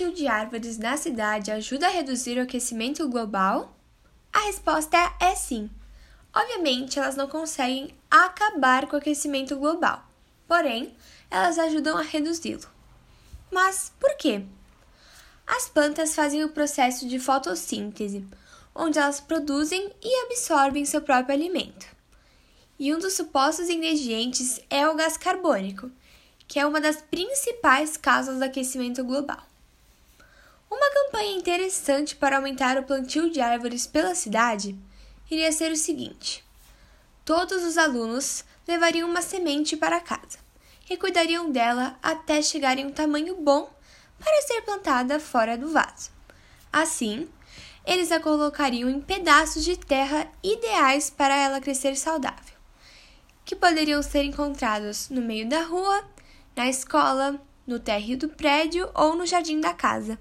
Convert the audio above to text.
plantio de árvores na cidade ajuda a reduzir o aquecimento global? A resposta é sim. Obviamente, elas não conseguem acabar com o aquecimento global, porém, elas ajudam a reduzi-lo. Mas por quê? As plantas fazem o processo de fotossíntese, onde elas produzem e absorvem seu próprio alimento. E um dos supostos ingredientes é o gás carbônico, que é uma das principais causas do aquecimento global. Campanha interessante para aumentar o plantio de árvores pela cidade iria ser o seguinte: todos os alunos levariam uma semente para casa e cuidariam dela até chegar em um tamanho bom para ser plantada fora do vaso. Assim, eles a colocariam em pedaços de terra ideais para ela crescer saudável, que poderiam ser encontrados no meio da rua na escola, no térreo do prédio ou no jardim da casa.